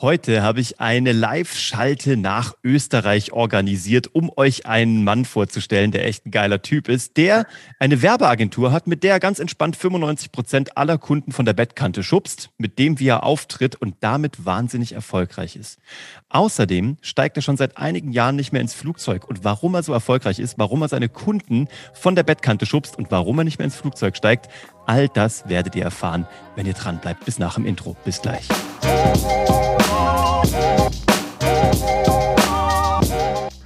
Heute habe ich eine Live-Schalte nach Österreich organisiert, um euch einen Mann vorzustellen, der echt ein geiler Typ ist, der eine Werbeagentur hat, mit der er ganz entspannt 95 Prozent aller Kunden von der Bettkante schubst, mit dem wie er auftritt und damit wahnsinnig erfolgreich ist. Außerdem steigt er schon seit einigen Jahren nicht mehr ins Flugzeug und warum er so erfolgreich ist, warum er seine Kunden von der Bettkante schubst und warum er nicht mehr ins Flugzeug steigt, all das werdet ihr erfahren, wenn ihr dran bleibt. Bis nach dem Intro. Bis gleich.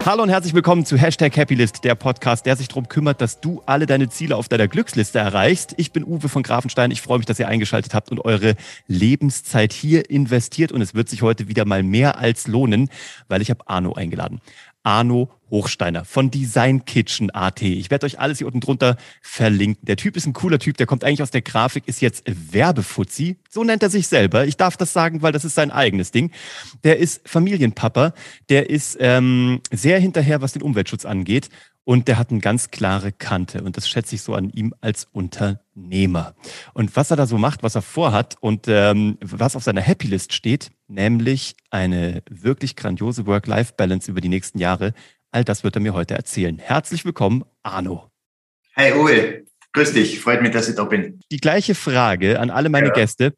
Hallo und herzlich willkommen zu Hashtag Happylist, der Podcast, der sich darum kümmert, dass du alle deine Ziele auf deiner Glücksliste erreichst. Ich bin Uwe von Grafenstein. Ich freue mich, dass ihr eingeschaltet habt und eure Lebenszeit hier investiert. Und es wird sich heute wieder mal mehr als lohnen, weil ich habe Arno eingeladen. Arno Hochsteiner von Design Kitchen AT. Ich werde euch alles hier unten drunter verlinken. Der Typ ist ein cooler Typ, der kommt eigentlich aus der Grafik, ist jetzt Werbefuzzi. So nennt er sich selber. Ich darf das sagen, weil das ist sein eigenes Ding. Der ist Familienpapa, der ist ähm, sehr hinterher, was den Umweltschutz angeht. Und der hat eine ganz klare Kante. Und das schätze ich so an ihm als Unternehmer. Und was er da so macht, was er vorhat und ähm, was auf seiner Happy List steht, nämlich eine wirklich grandiose Work-Life-Balance über die nächsten Jahre, all das wird er mir heute erzählen. Herzlich willkommen, Arno. Hey Uwe, grüß dich. Freut mich, dass ich da bin. Die gleiche Frage an alle meine ja. Gäste.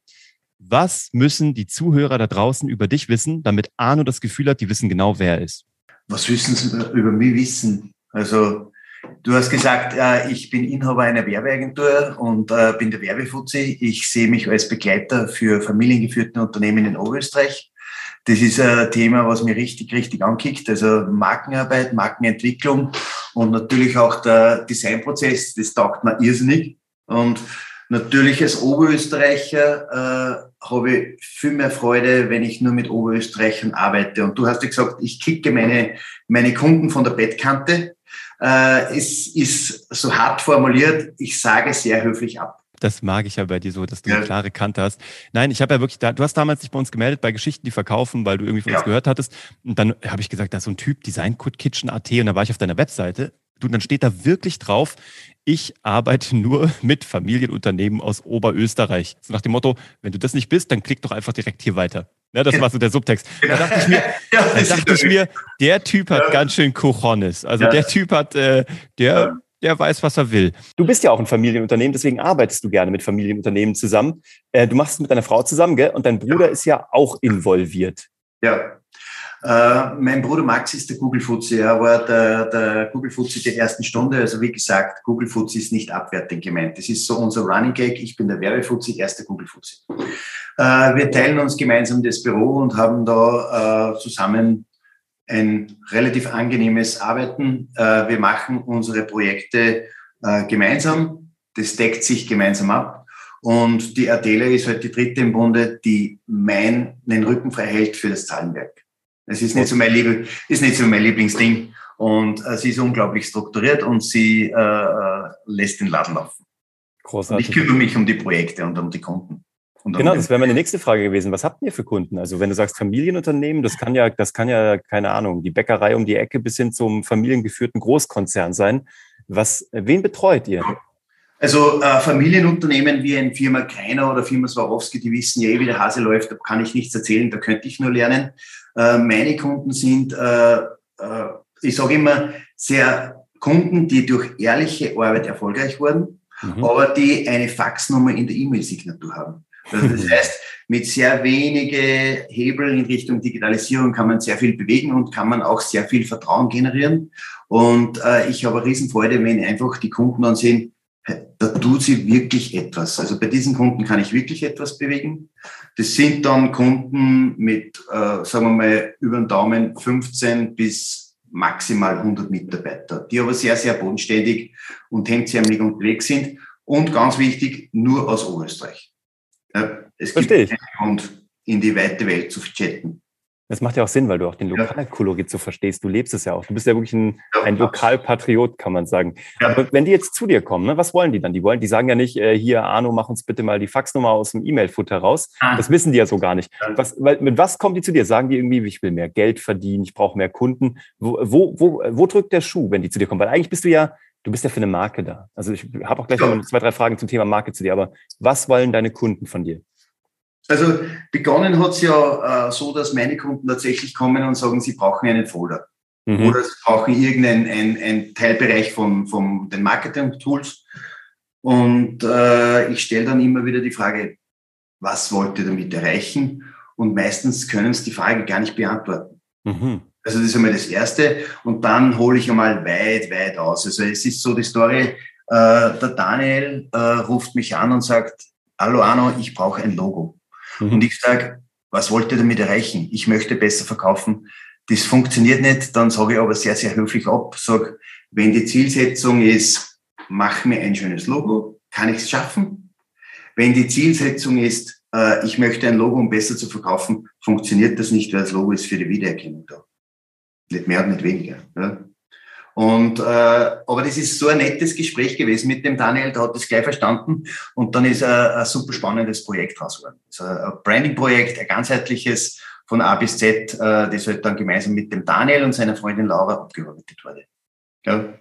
Was müssen die Zuhörer da draußen über dich wissen, damit Arno das Gefühl hat, die wissen genau, wer er ist? Was müssen sie über mich wissen? Also du hast gesagt, äh, ich bin Inhaber einer Werbeagentur und äh, bin der Werbefuzzi. Ich sehe mich als Begleiter für familiengeführte Unternehmen in Oberösterreich. Das ist ein Thema, was mir richtig, richtig ankickt. Also Markenarbeit, Markenentwicklung und natürlich auch der Designprozess, das taugt mir irrsinnig. Und natürlich als Oberösterreicher äh, habe ich viel mehr Freude, wenn ich nur mit Oberösterreichern arbeite. Und du hast ja gesagt, ich kicke meine, meine Kunden von der Bettkante. Äh, es ist so hart formuliert, ich sage sehr höflich ab. Das mag ich ja bei dir so, dass du ja. eine klare Kante hast. Nein, ich habe ja wirklich da, du hast damals dich bei uns gemeldet bei Geschichten, die verkaufen, weil du irgendwie von ja. uns gehört hattest. Und dann habe ich gesagt, da ist so ein Typ, Design Kitchen AT, und da war ich auf deiner Webseite. Du, dann steht da wirklich drauf, ich arbeite nur mit Familienunternehmen aus Oberösterreich. So nach dem Motto, wenn du das nicht bist, dann klick doch einfach direkt hier weiter. Ja, das war so der Subtext. Da dachte ich mir, da dachte ich mir der Typ hat ganz schön Cojones. Also der Typ hat, äh, der, der weiß, was er will. Du bist ja auch ein Familienunternehmen, deswegen arbeitest du gerne mit Familienunternehmen zusammen. Äh, du machst es mit deiner Frau zusammen, gell? Und dein Bruder ist ja auch involviert. Ja, äh, mein Bruder Max ist der Google Fuzzi. Er war der, der Google Fuzzi der ersten Stunde. Also wie gesagt, Google Fuzzi ist nicht abwertend gemeint. Das ist so unser Running Gag. Ich bin der Werbefuzzi, erster Google Fuzzi. Äh, wir teilen uns gemeinsam das Büro und haben da äh, zusammen ein relativ angenehmes Arbeiten. Äh, wir machen unsere Projekte äh, gemeinsam. Das deckt sich gemeinsam ab. Und die Adela ist halt die dritte im Bunde, die meinen Rücken frei hält für das Zahlenwerk. Es ist nicht so mein, Lieb ist nicht so mein Lieblingsding. Und äh, sie ist unglaublich strukturiert und sie äh, äh lässt den Laden laufen. Großartig. Und ich kümmere mich um die Projekte und um die Kunden. Genau, das wäre meine nächste Frage gewesen. Was habt ihr für Kunden? Also wenn du sagst Familienunternehmen, das kann ja, das kann ja, keine Ahnung, die Bäckerei um die Ecke bis hin zum familiengeführten Großkonzern sein. Was, wen betreut ihr? Also äh, Familienunternehmen wie ein Firma Kreiner oder Firma Swarovski, die wissen ja eh, wie der Hase läuft, da kann ich nichts erzählen, da könnte ich nur lernen. Äh, meine Kunden sind, äh, äh, ich sage immer, sehr Kunden, die durch ehrliche Arbeit erfolgreich wurden, mhm. aber die eine Faxnummer in der E-Mail-Signatur haben. Also das heißt, mit sehr wenige Hebel in Richtung Digitalisierung kann man sehr viel bewegen und kann man auch sehr viel Vertrauen generieren. Und äh, ich habe eine Riesenfreude, wenn einfach die Kunden dann sehen, da tut sie wirklich etwas. Also bei diesen Kunden kann ich wirklich etwas bewegen. Das sind dann Kunden mit, äh, sagen wir mal, über den Daumen 15 bis maximal 100 Mitarbeiter, die aber sehr, sehr bodenständig und hemdsärmelig unterwegs sind und ganz wichtig, nur aus Oberösterreich. Ja, es Verstehe gibt keinen Grund, in die weite Welt zu chatten. Das macht ja auch Sinn, weil du auch den Lokalkolorit so verstehst. Du lebst es ja auch. Du bist ja wirklich ein, ein Lokalpatriot, kann man sagen. Ja. Aber wenn die jetzt zu dir kommen, ne, was wollen die dann? Die wollen, die sagen ja nicht, äh, hier, Arno, mach uns bitte mal die Faxnummer aus dem E-Mail-Futter raus. Ah. Das wissen die ja so gar nicht. Was, weil, mit was kommen die zu dir? Sagen die irgendwie, ich will mehr Geld verdienen, ich brauche mehr Kunden. Wo, wo, wo, wo drückt der Schuh, wenn die zu dir kommen? Weil eigentlich bist du ja, du bist ja für eine Marke da. Also ich habe auch gleich ja. noch zwei, drei Fragen zum Thema Marke zu dir. Aber was wollen deine Kunden von dir? Also begonnen hat es ja äh, so, dass meine Kunden tatsächlich kommen und sagen, sie brauchen einen Folder. Mhm. Oder sie brauchen irgendeinen ein, ein Teilbereich von, von den Marketing-Tools. Und äh, ich stelle dann immer wieder die Frage, was wollt ihr damit erreichen? Und meistens können sie die Frage gar nicht beantworten. Mhm. Also das ist einmal das Erste. Und dann hole ich einmal weit, weit aus. Also es ist so die Story, äh, der Daniel äh, ruft mich an und sagt, hallo Arno, ich brauche ein Logo. Mhm. Und ich sage, was wollt ihr damit erreichen? Ich möchte besser verkaufen. Das funktioniert nicht. Dann sage ich aber sehr, sehr höflich ab, sage, wenn die Zielsetzung ist, mach mir ein schönes Logo, kann ich es schaffen. Wenn die Zielsetzung ist, äh, ich möchte ein Logo, um besser zu verkaufen, funktioniert das nicht, weil das Logo ist für die Wiedererkennung da. Nicht mehr und nicht weniger. Ja. Und, äh, aber das ist so ein nettes Gespräch gewesen mit dem Daniel, der hat das gleich verstanden und dann ist ein, ein super spannendes Projekt raus geworden. Also ein Branding-Projekt, ein ganzheitliches von A bis Z, äh, das halt dann gemeinsam mit dem Daniel und seiner Freundin Laura abgearbeitet wurde. Ja.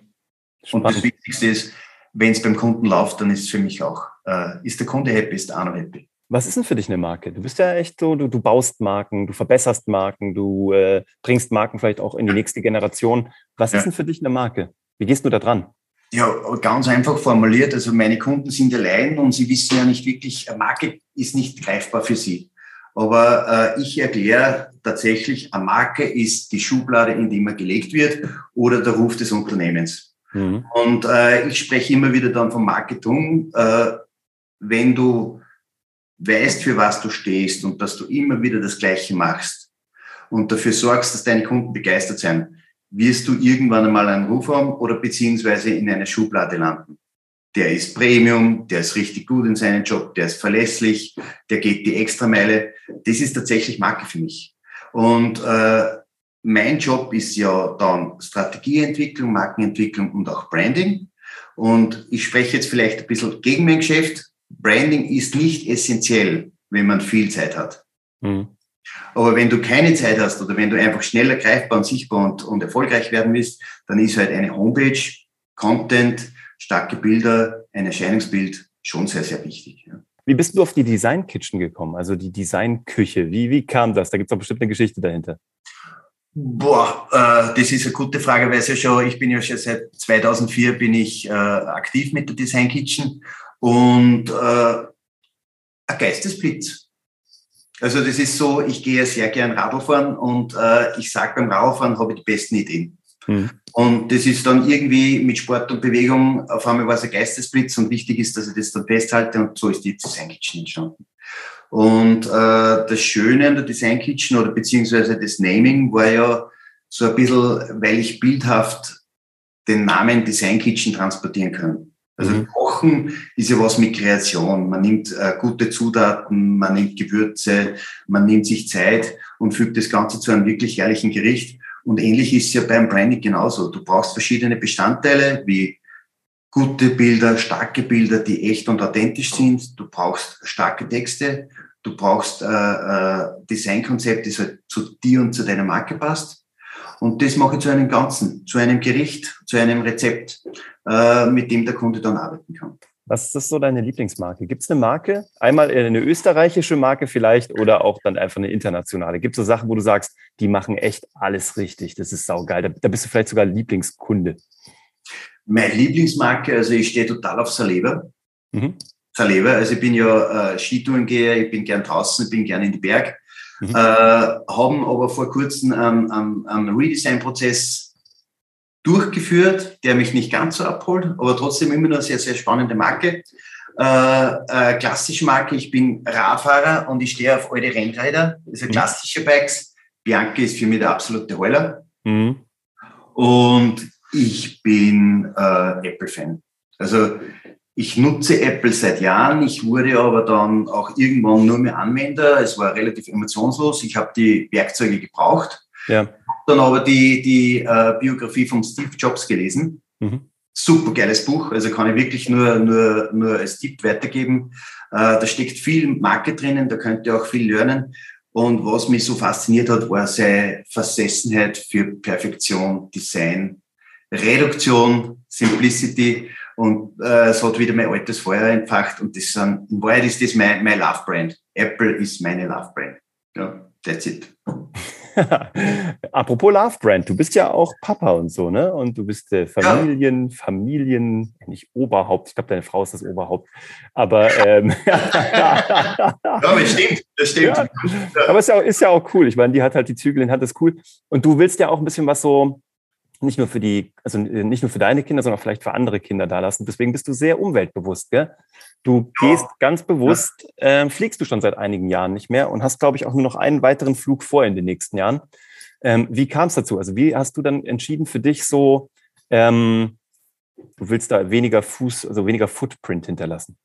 Und das Wichtigste ist, wenn es beim Kunden läuft, dann ist es für mich auch, äh, ist der Kunde happy, ist der Arno happy. Was ist denn für dich eine Marke? Du bist ja echt so, du, du baust Marken, du verbesserst Marken, du äh, bringst Marken vielleicht auch in die nächste Generation. Was ja. ist denn für dich eine Marke? Wie gehst du da dran? Ja, ganz einfach formuliert. Also meine Kunden sind ja Laien und sie wissen ja nicht wirklich, eine Marke ist nicht greifbar für sie. Aber äh, ich erkläre tatsächlich, eine Marke ist die Schublade, in die man gelegt wird oder der Ruf des Unternehmens. Mhm. Und äh, ich spreche immer wieder dann vom Marketing. Äh, wenn du weißt, für was du stehst und dass du immer wieder das Gleiche machst und dafür sorgst, dass deine Kunden begeistert sein, wirst du irgendwann einmal einen Ruf haben oder beziehungsweise in einer Schublade landen. Der ist Premium, der ist richtig gut in seinem Job, der ist verlässlich, der geht die Extrameile. Das ist tatsächlich Marke für mich. Und äh, mein Job ist ja dann Strategieentwicklung, Markenentwicklung und auch Branding. Und ich spreche jetzt vielleicht ein bisschen gegen mein Geschäft, Branding ist nicht essentiell, wenn man viel Zeit hat. Mhm. Aber wenn du keine Zeit hast oder wenn du einfach schneller greifbar und sichtbar und, und erfolgreich werden willst, dann ist halt eine Homepage, Content, starke Bilder, ein Erscheinungsbild schon sehr, sehr wichtig. Ja. Wie bist du auf die Design Kitchen gekommen, also die Design-Küche? Wie, wie kam das? Da gibt es doch bestimmt eine Geschichte dahinter. Boah, äh, das ist eine gute Frage, weil ja schon, ich bin ja schon seit 2004 bin ich äh, aktiv mit der Design Kitchen und äh, ein Geistesblitz. Also das ist so, ich gehe sehr gern Radl fahren und äh, ich sage beim Radlfahren habe ich die besten Ideen. Mhm. Und das ist dann irgendwie mit Sport und Bewegung, auf einmal war es ein Geistesblitz und wichtig ist, dass ich das dann festhalte und so ist die Design Kitchen entstanden. Und äh, das Schöne an der Design Kitchen oder beziehungsweise das Naming war ja so ein bisschen, weil ich bildhaft den Namen Design Kitchen transportieren kann. Also mhm. Kochen ist ja was mit Kreation. Man nimmt äh, gute Zutaten, man nimmt Gewürze, man nimmt sich Zeit und fügt das Ganze zu einem wirklich herrlichen Gericht. Und ähnlich ist es ja beim Branding genauso. Du brauchst verschiedene Bestandteile wie gute Bilder, starke Bilder, die echt und authentisch sind. Du brauchst starke Texte. Du brauchst äh, äh, Designkonzept, das halt zu dir und zu deiner Marke passt. Und das mache ich zu einem Ganzen, zu einem Gericht, zu einem Rezept, äh, mit dem der Kunde dann arbeiten kann. Was ist so deine Lieblingsmarke? Gibt es eine Marke? Einmal eine österreichische Marke vielleicht oder auch dann einfach eine internationale? Gibt es so Sachen, wo du sagst, die machen echt alles richtig, das ist saugeil. Da, da bist du vielleicht sogar Lieblingskunde. Meine Lieblingsmarke, also ich stehe total auf Saleva. Mhm. Saleva, also ich bin ja äh, Skitourengeher, ich bin gern draußen, ich bin gern in die Berg. Mhm. Äh, haben aber vor kurzem einen, einen, einen Redesign-Prozess durchgeführt, der mich nicht ganz so abholt, aber trotzdem immer noch eine sehr, sehr spannende Marke. Äh, äh, klassische Marke, ich bin Radfahrer und ich stehe auf alte Rennräder, also klassische Bikes. Bianca ist für mich der absolute Heuler. Mhm. Und ich bin äh, Apple-Fan. Also ich nutze Apple seit Jahren. Ich wurde aber dann auch irgendwann nur mehr Anwender. Es war relativ emotionslos. Ich habe die Werkzeuge gebraucht. Ja. Habe dann aber die, die äh, Biografie von Steve Jobs gelesen. Mhm. Super geiles Buch. Also kann ich wirklich nur, nur, nur als Tipp weitergeben. Äh, da steckt viel Marke drinnen. Da könnt ihr auch viel lernen. Und was mich so fasziniert hat, war seine Versessenheit für Perfektion, Design, Reduktion, Simplicity und äh, es hat wieder mein altes Feuer entfacht und das sind, in Wahrheit ist das mein, mein Love-Brand. Apple ist meine Love Brand. Ja, that's it. Apropos Love Brand, du bist ja auch Papa und so, ne? Und du bist äh, Familien, ja. Familien, nicht Oberhaupt. Ich glaube, deine Frau ist das Oberhaupt. Aber ähm, ja, das stimmt, das stimmt. Ja. Aber ist ja, ist ja auch cool. Ich meine, die hat halt die Zügel in Hand, das ist cool. Und du willst ja auch ein bisschen was so nicht nur für die, also äh, nicht nur für deine Kinder, sondern vielleicht für andere Kinder da lassen. Deswegen bist du sehr umweltbewusst, gell? Du gehst ganz bewusst, äh, fliegst du schon seit einigen Jahren nicht mehr und hast, glaube ich, auch nur noch einen weiteren Flug vor in den nächsten Jahren. Ähm, wie kam es dazu? Also wie hast du dann entschieden für dich so, ähm, du willst da weniger Fuß, also weniger Footprint hinterlassen?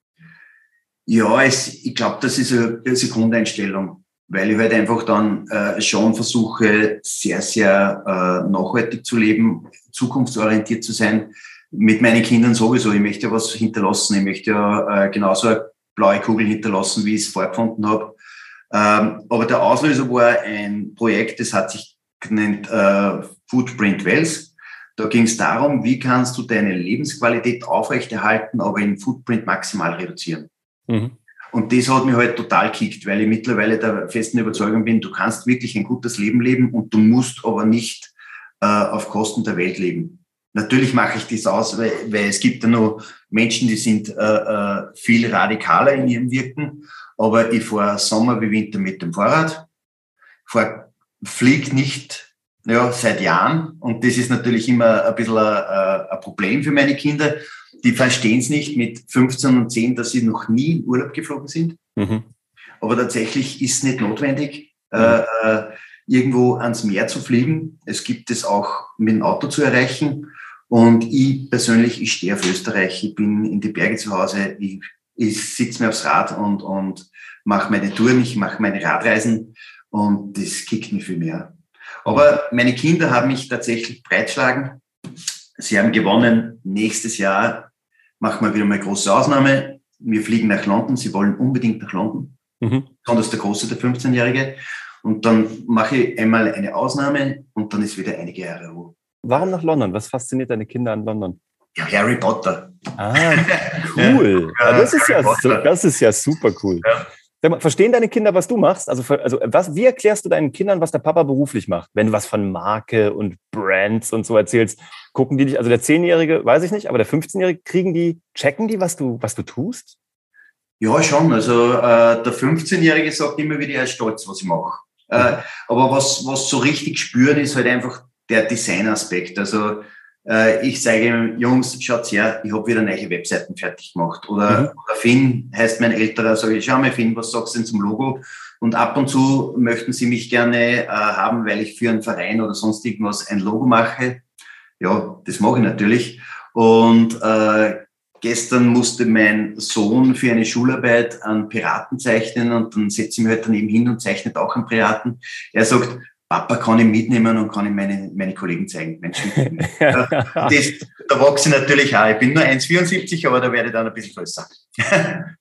Ja, es, ich glaube, das ist eine, eine Grundeinstellung weil ich halt einfach dann äh, schon versuche, sehr, sehr äh, nachhaltig zu leben, zukunftsorientiert zu sein. Mit meinen Kindern sowieso. Ich möchte ja was hinterlassen. Ich möchte ja äh, genauso eine blaue Kugel hinterlassen, wie ich es vorgefunden habe. Ähm, aber der Auslöser war ein Projekt, das hat sich genannt äh, Footprint Wells. Da ging es darum, wie kannst du deine Lebensqualität aufrechterhalten, aber den Footprint maximal reduzieren. Mhm. Und das hat mich halt total kickt, weil ich mittlerweile der festen Überzeugung bin, du kannst wirklich ein gutes Leben leben und du musst aber nicht äh, auf Kosten der Welt leben. Natürlich mache ich das aus, weil, weil es gibt ja noch Menschen, die sind äh, äh, viel radikaler in ihrem Wirken, aber ich fahre Sommer wie Winter mit dem Fahrrad, fahr, flieg nicht ja, seit Jahren und das ist natürlich immer ein bisschen ein, ein Problem für meine Kinder die verstehen es nicht mit 15 und 10, dass sie noch nie in Urlaub geflogen sind. Mhm. Aber tatsächlich ist es nicht notwendig, mhm. äh, irgendwo ans Meer zu fliegen. Es gibt es auch mit dem Auto zu erreichen. Und ich persönlich, ich stehe auf Österreich, ich bin in die Berge zu Hause, ich, ich sitze mir aufs Rad und, und mache meine Touren, ich mache meine Radreisen und das kickt mich viel mehr. Aber meine Kinder haben mich tatsächlich breitschlagen. Sie haben gewonnen. Nächstes Jahr machen wir wieder mal eine große Ausnahme. Wir fliegen nach London. Sie wollen unbedingt nach London. Mhm. Besonders der Große, der 15-Jährige. Und dann mache ich einmal eine Ausnahme und dann ist wieder einige Jahre Ruhe. Warum nach London? Was fasziniert deine Kinder an London? Ja, Harry Potter. Ah, cool. ja, das, ist ja, das ist ja super cool. Ja. Mal, verstehen deine Kinder, was du machst? Also, also was, wie erklärst du deinen Kindern, was der Papa beruflich macht? Wenn du was von Marke und Brands und so erzählst, gucken die dich, also der Zehnjährige, weiß ich nicht, aber der 15-Jährige, kriegen die, checken die, was du, was du tust? Ja, schon. Also äh, der 15-Jährige sagt immer wieder, er ist stolz, was ich mache. Äh, aber was, was so richtig spüren, ist halt einfach der Designaspekt. Also äh, ich sage ihm, Jungs, schaut her, ich habe wieder neue Webseiten fertig gemacht. Oder, mhm. oder Finn heißt mein älterer, sage ich, schau mal Finn, was sagst du denn zum Logo? Und ab und zu möchten sie mich gerne äh, haben, weil ich für einen Verein oder sonst irgendwas ein Logo mache. Ja, das mache ich natürlich. Und äh, gestern musste mein Sohn für eine Schularbeit einen Piraten zeichnen und dann setze ich mich halt daneben hin und zeichnet auch einen Piraten. Er sagt, Papa kann ich mitnehmen und kann ich meine, meine Kollegen zeigen. Menschen. das, da wachse ich natürlich auch. Ich bin nur 1,74, aber da werde ich dann ein bisschen größer. das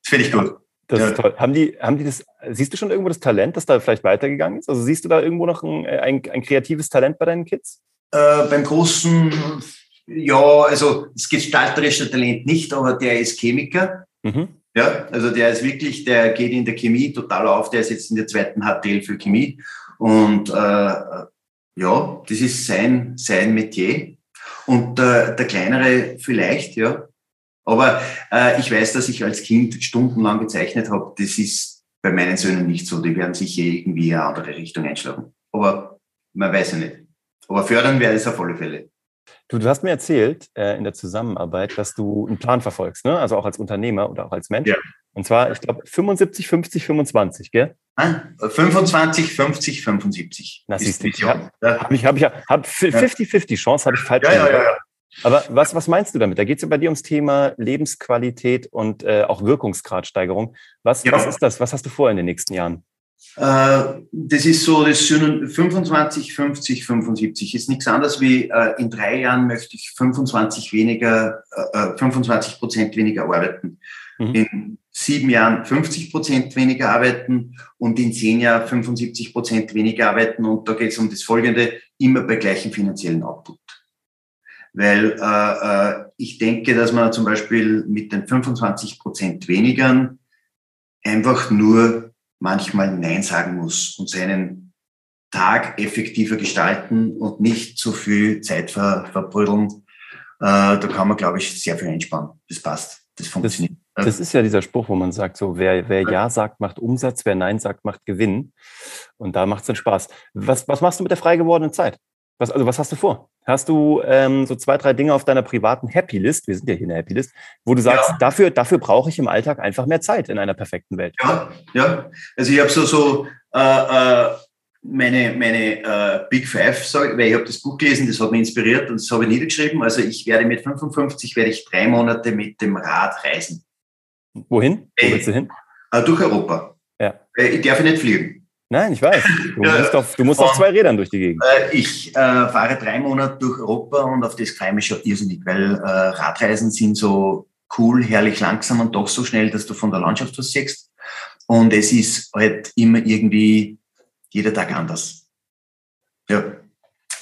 finde ich gut. Das ja. ist toll. Haben die, haben die das, siehst du schon irgendwo das Talent, das da vielleicht weitergegangen ist? Also siehst du da irgendwo noch ein, ein, ein kreatives Talent bei deinen Kids? Äh, beim Großen, ja, also das gestalterische Talent nicht, aber der ist Chemiker. Mhm. Ja, also der ist wirklich, der geht in der Chemie total auf, der ist jetzt in der zweiten HTL für Chemie und äh, ja, das ist sein, sein Metier. Und äh, der kleinere vielleicht, ja. Aber äh, ich weiß, dass ich als Kind stundenlang gezeichnet habe. Das ist bei meinen Söhnen nicht so. Die werden sicher irgendwie eine andere Richtung einschlagen. Aber man weiß ja nicht. Aber fördern wäre es auf alle Fälle. Du, du hast mir erzählt äh, in der Zusammenarbeit, dass du einen Plan verfolgst, ne? also auch als Unternehmer oder auch als Mensch. Ja. Und zwar, ich glaube, 75, 50, 25, gell? 25, 50, 75. Na, siehst du, habe hab ich, hab ich, hab 50-50 Chance, habe ich falsch ja, ja, ja, ja. Aber was, was meinst du damit? Da geht es ja bei dir ums Thema Lebensqualität und äh, auch Wirkungsgradsteigerung. Was, ja. was ist das? Was hast du vor in den nächsten Jahren? Äh, das ist so, das sind 25, 50, 75. Ist nichts anderes wie äh, in drei Jahren möchte ich 25 weniger, äh, 25 Prozent weniger arbeiten. Mhm. In sieben Jahren 50 Prozent weniger arbeiten und in zehn Jahren 75 Prozent weniger arbeiten. Und da geht es um das Folgende, immer bei gleichem finanziellen Output. Weil äh, äh, ich denke, dass man zum Beispiel mit den 25 Prozent weniger einfach nur manchmal Nein sagen muss und seinen Tag effektiver gestalten und nicht zu viel Zeit ver, verbrödeln. Äh, da kann man, glaube ich, sehr viel einsparen. Das passt. Das funktioniert. Das, das, ist ja dieser Spruch, wo man sagt, so wer, wer Ja sagt, macht Umsatz, wer Nein sagt, macht Gewinn. Und da macht es dann Spaß. Was, was machst du mit der frei gewordenen Zeit? Was, also was hast du vor? Hast du ähm, so zwei, drei Dinge auf deiner privaten Happy List, wir sind ja hier in der Happy List, wo du sagst, ja. dafür, dafür brauche ich im Alltag einfach mehr Zeit in einer perfekten Welt? Ja, ja. Also ich habe so, so äh, äh, meine, meine äh, Big Five, sag, weil ich habe das Buch gelesen, das hat mich inspiriert und das habe ich niedergeschrieben. Also ich werde mit 55 werde ich drei Monate mit dem Rad reisen. Wohin? Wo willst du hin? Äh, durch Europa. Ja. Äh, ich darf nicht fliegen. Nein, ich weiß. Du musst, auf, du musst auf zwei Rädern durch die Gegend. Äh, ich äh, fahre drei Monate durch Europa und auf das freue ich mich schon irrsinnig, weil äh, Radreisen sind so cool, herrlich langsam und doch so schnell, dass du von der Landschaft was siehst. Und es ist halt immer irgendwie jeder Tag anders. Ja.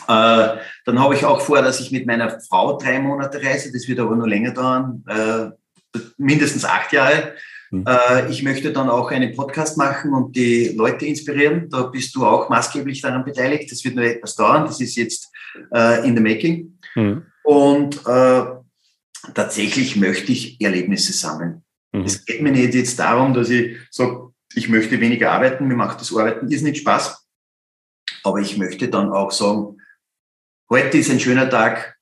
Äh, dann habe ich auch vor, dass ich mit meiner Frau drei Monate reise. Das wird aber nur länger dauern, äh, mindestens acht Jahre. Mhm. Äh, ich möchte dann auch einen Podcast machen und die Leute inspirieren. Da bist du auch maßgeblich daran beteiligt. Das wird nur etwas dauern. Das ist jetzt äh, in the making. Mhm. Und äh, tatsächlich möchte ich Erlebnisse sammeln. Mhm. Es geht mir nicht jetzt darum, dass ich sage, ich möchte weniger arbeiten, mir macht das Arbeiten ist nicht Spaß. Aber ich möchte dann auch sagen, heute ist ein schöner Tag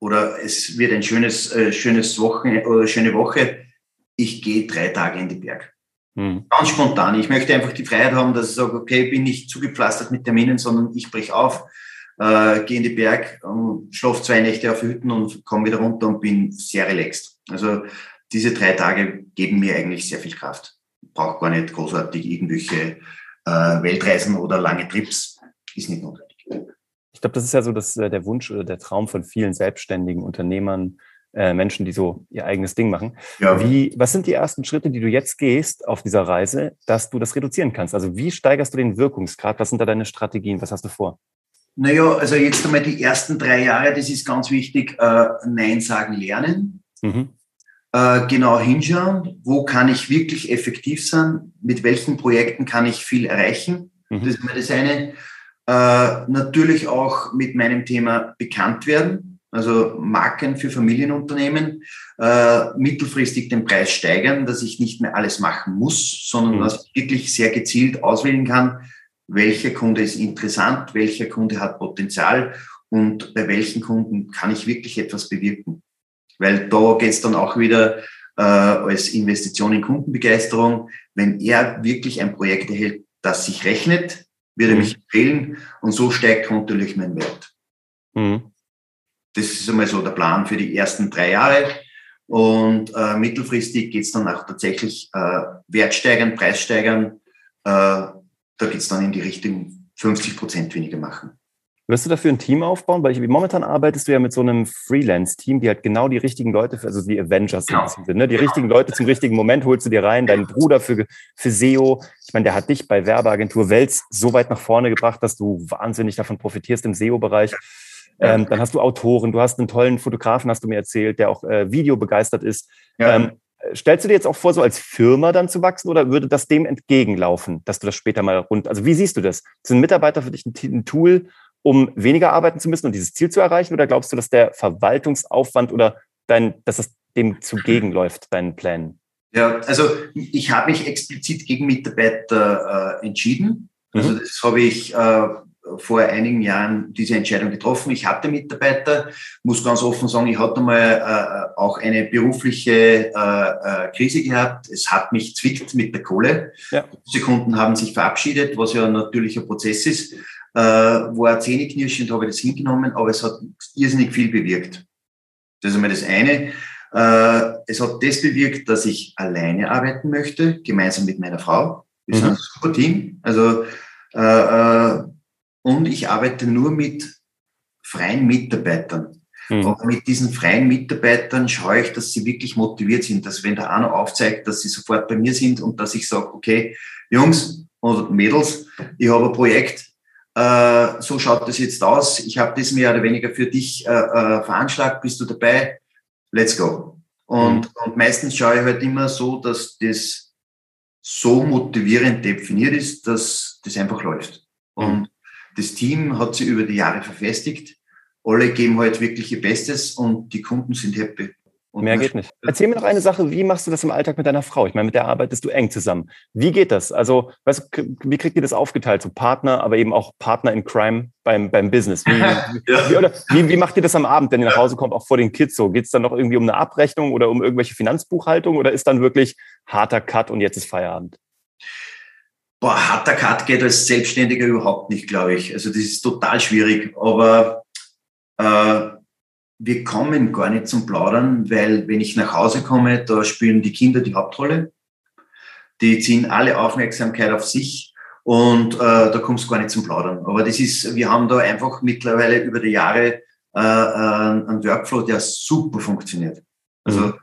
oder es wird ein schönes, äh, schönes Wochen oder schöne Woche ich gehe drei Tage in die Berg. Mhm. Ganz spontan. Ich möchte einfach die Freiheit haben, dass ich sage, okay, bin nicht zugepflastert mit Terminen, sondern ich breche auf, äh, gehe in die Berg, schlafe zwei Nächte auf Hütten und komme wieder runter und bin sehr relaxed. Also diese drei Tage geben mir eigentlich sehr viel Kraft. Brauche gar nicht großartig irgendwelche äh, Weltreisen oder lange Trips. Ist nicht notwendig. Ich glaube, das ist ja so dass, äh, der Wunsch oder der Traum von vielen selbstständigen Unternehmern, äh, Menschen, die so ihr eigenes Ding machen. Ja. Wie, was sind die ersten Schritte, die du jetzt gehst auf dieser Reise, dass du das reduzieren kannst? Also wie steigerst du den Wirkungsgrad? Was sind da deine Strategien? Was hast du vor? Naja, also jetzt einmal die ersten drei Jahre, das ist ganz wichtig, äh, Nein sagen lernen. Mhm. Äh, genau hinschauen, wo kann ich wirklich effektiv sein, mit welchen Projekten kann ich viel erreichen. Mhm. Das ist mal das eine. Äh, natürlich auch mit meinem Thema bekannt werden also Marken für Familienunternehmen, äh, mittelfristig den Preis steigern, dass ich nicht mehr alles machen muss, sondern mhm. dass ich wirklich sehr gezielt auswählen kann, welcher Kunde ist interessant, welcher Kunde hat Potenzial und bei welchen Kunden kann ich wirklich etwas bewirken. Weil da geht es dann auch wieder äh, als Investition in Kundenbegeisterung. Wenn er wirklich ein Projekt erhält, das sich rechnet, wird er mhm. mich empfehlen und so steigt kontinuierlich mein Wert. Mhm. Das ist einmal so der Plan für die ersten drei Jahre. Und äh, mittelfristig geht es dann auch tatsächlich äh, Wert steigern, Preis steigern. Äh, da geht es dann in die Richtung 50 Prozent weniger machen. Wirst du dafür ein Team aufbauen? Weil ich, momentan arbeitest du ja mit so einem Freelance-Team, die halt genau die richtigen Leute, für, also die Avengers genau. sind. Ne? Die genau. richtigen Leute zum richtigen Moment holst du dir rein. Deinen Bruder für, für SEO. Ich meine, der hat dich bei Werbeagentur Wels so weit nach vorne gebracht, dass du wahnsinnig davon profitierst im SEO-Bereich. Ähm, dann hast du Autoren, du hast einen tollen Fotografen, hast du mir erzählt, der auch äh, Video begeistert ist. Ja. Ähm, stellst du dir jetzt auch vor, so als Firma dann zu wachsen oder würde das dem entgegenlaufen, dass du das später mal rund, also wie siehst du das? Sind Mitarbeiter für dich ein, ein Tool, um weniger arbeiten zu müssen und dieses Ziel zu erreichen oder glaubst du, dass der Verwaltungsaufwand oder dein, dass das dem zugegenläuft, deinen Plänen? Ja, also ich habe mich explizit gegen Mitarbeiter äh, entschieden. Also mhm. das habe ich äh, vor einigen Jahren diese Entscheidung getroffen. Ich hatte Mitarbeiter, muss ganz offen sagen, ich hatte mal äh, auch eine berufliche äh, äh, Krise gehabt. Es hat mich zwickt mit der Kohle. Ja. Diese Kunden haben sich verabschiedet, was ja ein natürlicher Prozess ist. Äh, war zähneknirschend, habe ich das hingenommen, aber es hat irrsinnig viel bewirkt. Das ist einmal das eine. Äh, es hat das bewirkt, dass ich alleine arbeiten möchte, gemeinsam mit meiner Frau. Wir mhm. sind ein super Team. Also äh, äh und ich arbeite nur mit freien Mitarbeitern. Mhm. Aber mit diesen freien Mitarbeitern schaue ich, dass sie wirklich motiviert sind, dass wenn der Arno aufzeigt, dass sie sofort bei mir sind und dass ich sage, okay, Jungs oder Mädels, ich habe ein Projekt, äh, so schaut das jetzt aus, ich habe das mehr oder weniger für dich äh, äh, veranschlagt, bist du dabei? Let's go. Und, mhm. und meistens schaue ich halt immer so, dass das so motivierend definiert ist, dass das einfach läuft. Und das Team hat sich über die Jahre verfestigt. Alle geben halt wirklich ihr Bestes und die Kunden sind happy. Und Mehr geht nicht. Erzähl mir noch eine Sache, wie machst du das im Alltag mit deiner Frau? Ich meine, mit der arbeitest du eng zusammen. Wie geht das? Also, weißt du, wie kriegt ihr das aufgeteilt? So Partner, aber eben auch Partner in Crime beim, beim Business. Wie, ja. wie, oder, wie, wie macht ihr das am Abend, wenn ihr nach Hause kommt, auch vor den Kids so? Geht es dann noch irgendwie um eine Abrechnung oder um irgendwelche Finanzbuchhaltung oder ist dann wirklich harter Cut und jetzt ist Feierabend? Boah, harter Cut geht als Selbstständiger überhaupt nicht, glaube ich. Also das ist total schwierig. Aber äh, wir kommen gar nicht zum Plaudern, weil wenn ich nach Hause komme, da spielen die Kinder die Hauptrolle. Die ziehen alle Aufmerksamkeit auf sich und äh, da kommst du gar nicht zum Plaudern. Aber das ist, wir haben da einfach mittlerweile über die Jahre äh, einen Workflow, der super funktioniert. Also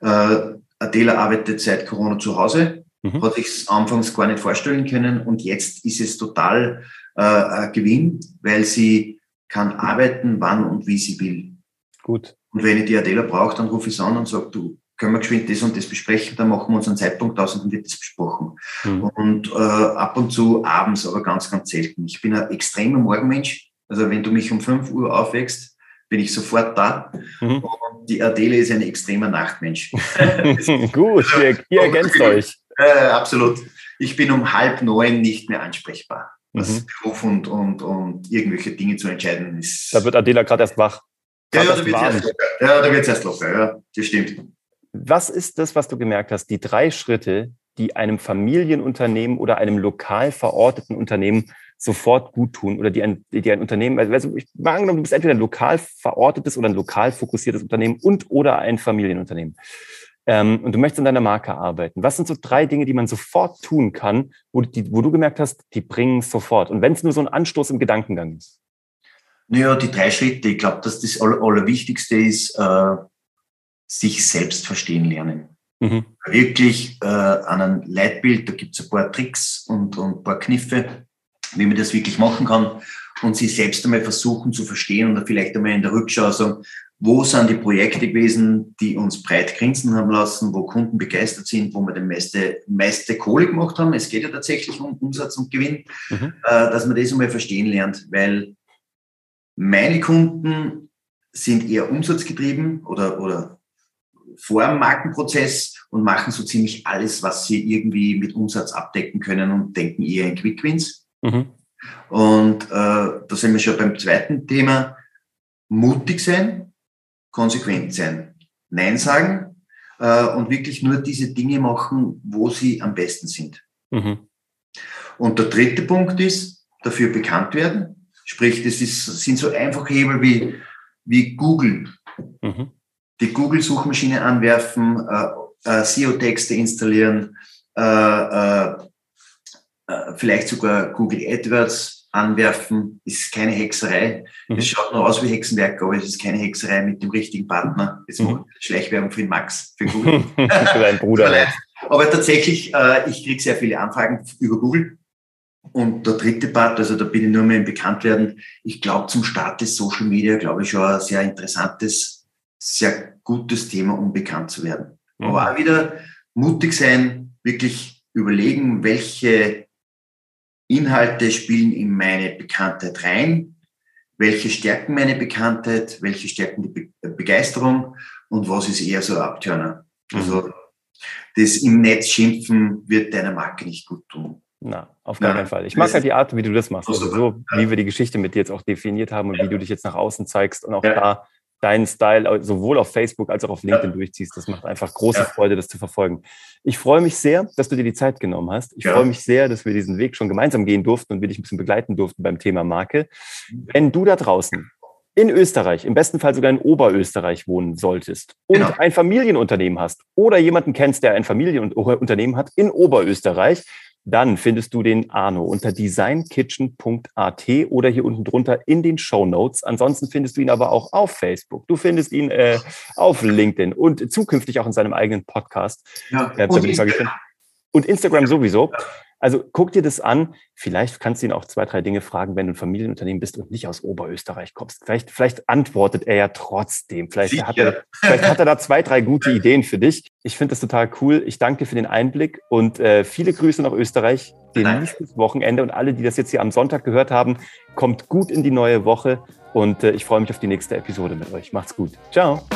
äh, Adela arbeitet seit Corona zu Hause, mhm. hat sich anfangs gar nicht vorstellen können und jetzt ist es total äh, ein Gewinn, weil sie kann arbeiten, wann und wie sie will. Gut. Und wenn ich die Adela brauche, dann rufe ich sie an und sage, du, können wir geschwind das und das besprechen, dann machen wir uns einen Zeitpunkt aus und dann wird das besprochen. Mhm. Und äh, ab und zu abends, aber ganz, ganz selten. Ich bin ein extremer Morgenmensch. Also wenn du mich um 5 Uhr aufwächst, bin ich sofort da. Mhm. Und die Adele ist ein extremer Nachtmensch. Gut, ihr, ihr ergänzt euch. Äh, absolut. Ich bin um halb neun nicht mehr ansprechbar. Was mhm. Beruf und, und, und irgendwelche Dinge zu entscheiden ist. Da wird Adela gerade erst wach. Ja, ja, da wird es erst locker. Ja, da wird erst locker. Ja, das stimmt. Was ist das, was du gemerkt hast? Die drei Schritte, die einem Familienunternehmen oder einem lokal verorteten Unternehmen sofort gut tun oder die ein, die ein Unternehmen, also ich mal angenommen, du bist entweder ein lokal verortetes oder ein lokal fokussiertes Unternehmen und oder ein Familienunternehmen. Ähm, und du möchtest an deiner Marke arbeiten. Was sind so drei Dinge, die man sofort tun kann, wo, die, wo du gemerkt hast, die bringen sofort? Und wenn es nur so ein Anstoß im Gedankengang ist. Naja, die drei Schritte. Ich glaube, dass das Aller, Allerwichtigste ist, äh, sich selbst verstehen lernen. Mhm. Wirklich äh, an einem Leitbild, da gibt es ein paar Tricks und, und ein paar Kniffe, wie man das wirklich machen kann und sich selbst einmal versuchen zu verstehen und vielleicht einmal in der Rückschau sagen, wo sind die Projekte gewesen, die uns breit grinsen haben lassen, wo Kunden begeistert sind, wo wir die meiste, meiste Kohle gemacht haben. Es geht ja tatsächlich um Umsatz und Gewinn, mhm. äh, dass man das einmal verstehen lernt, weil meine Kunden sind eher umsatzgetrieben oder, oder vor dem Markenprozess und machen so ziemlich alles, was sie irgendwie mit Umsatz abdecken können und denken eher in Quickwins. Mhm. Und äh, da sind wir schon beim zweiten Thema. Mutig sein, konsequent sein, Nein sagen äh, und wirklich nur diese Dinge machen, wo sie am besten sind. Mhm. Und der dritte Punkt ist, dafür bekannt werden. Sprich, das ist, sind so einfache Hebel wie, wie Google. Mhm. Die Google-Suchmaschine anwerfen, äh, äh, SEO-Texte installieren, äh, äh, äh, vielleicht sogar Google AdWords anwerfen. ist keine Hexerei. Mhm. Es schaut nur aus wie Hexenwerk, aber es ist keine Hexerei mit dem richtigen Partner. Jetzt mhm. Schleichwerbung für den Max, für Google. für deinen Bruder. aber tatsächlich, äh, ich kriege sehr viele Anfragen über Google und der dritte Part, also da bin ich nur mehr im Bekanntwerden. Ich glaube, zum Start des Social Media, glaube ich, schon ein sehr interessantes, sehr gutes Thema, um bekannt zu werden. Mhm. Aber auch wieder mutig sein, wirklich überlegen, welche Inhalte spielen in meine Bekanntheit rein, welche stärken meine Bekanntheit, welche stärken die Be Begeisterung und was ist eher so Abtörner. Also mhm. das im Netz schimpfen wird deiner Marke nicht gut tun. Na, auf gar keinen Fall. Ich mag halt die Art, wie du das machst. Also so, wie wir die Geschichte mit dir jetzt auch definiert haben und wie du dich jetzt nach außen zeigst und auch da deinen Style sowohl auf Facebook als auch auf LinkedIn durchziehst. Das macht einfach große Freude, das zu verfolgen. Ich freue mich sehr, dass du dir die Zeit genommen hast. Ich freue mich sehr, dass wir diesen Weg schon gemeinsam gehen durften und wir dich ein bisschen begleiten durften beim Thema Marke. Wenn du da draußen in Österreich, im besten Fall sogar in Oberösterreich wohnen solltest und genau. ein Familienunternehmen hast oder jemanden kennst, der ein Familienunternehmen hat in Oberösterreich, dann findest du den Arno unter designkitchen.at oder hier unten drunter in den Show Notes. Ansonsten findest du ihn aber auch auf Facebook. Du findest ihn äh, auf LinkedIn und zukünftig auch in seinem eigenen Podcast. Ja, äh, und, Instagram. und Instagram sowieso. Also guck dir das an. Vielleicht kannst du ihn auch zwei, drei Dinge fragen, wenn du ein Familienunternehmen bist und nicht aus Oberösterreich kommst. Vielleicht, vielleicht antwortet er ja trotzdem. Vielleicht hat, er, vielleicht hat er da zwei, drei gute Ideen für dich. Ich finde das total cool. Ich danke dir für den Einblick und äh, viele Grüße nach Österreich. Genießt das Wochenende und alle, die das jetzt hier am Sonntag gehört haben, kommt gut in die neue Woche und äh, ich freue mich auf die nächste Episode mit euch. Macht's gut. Ciao.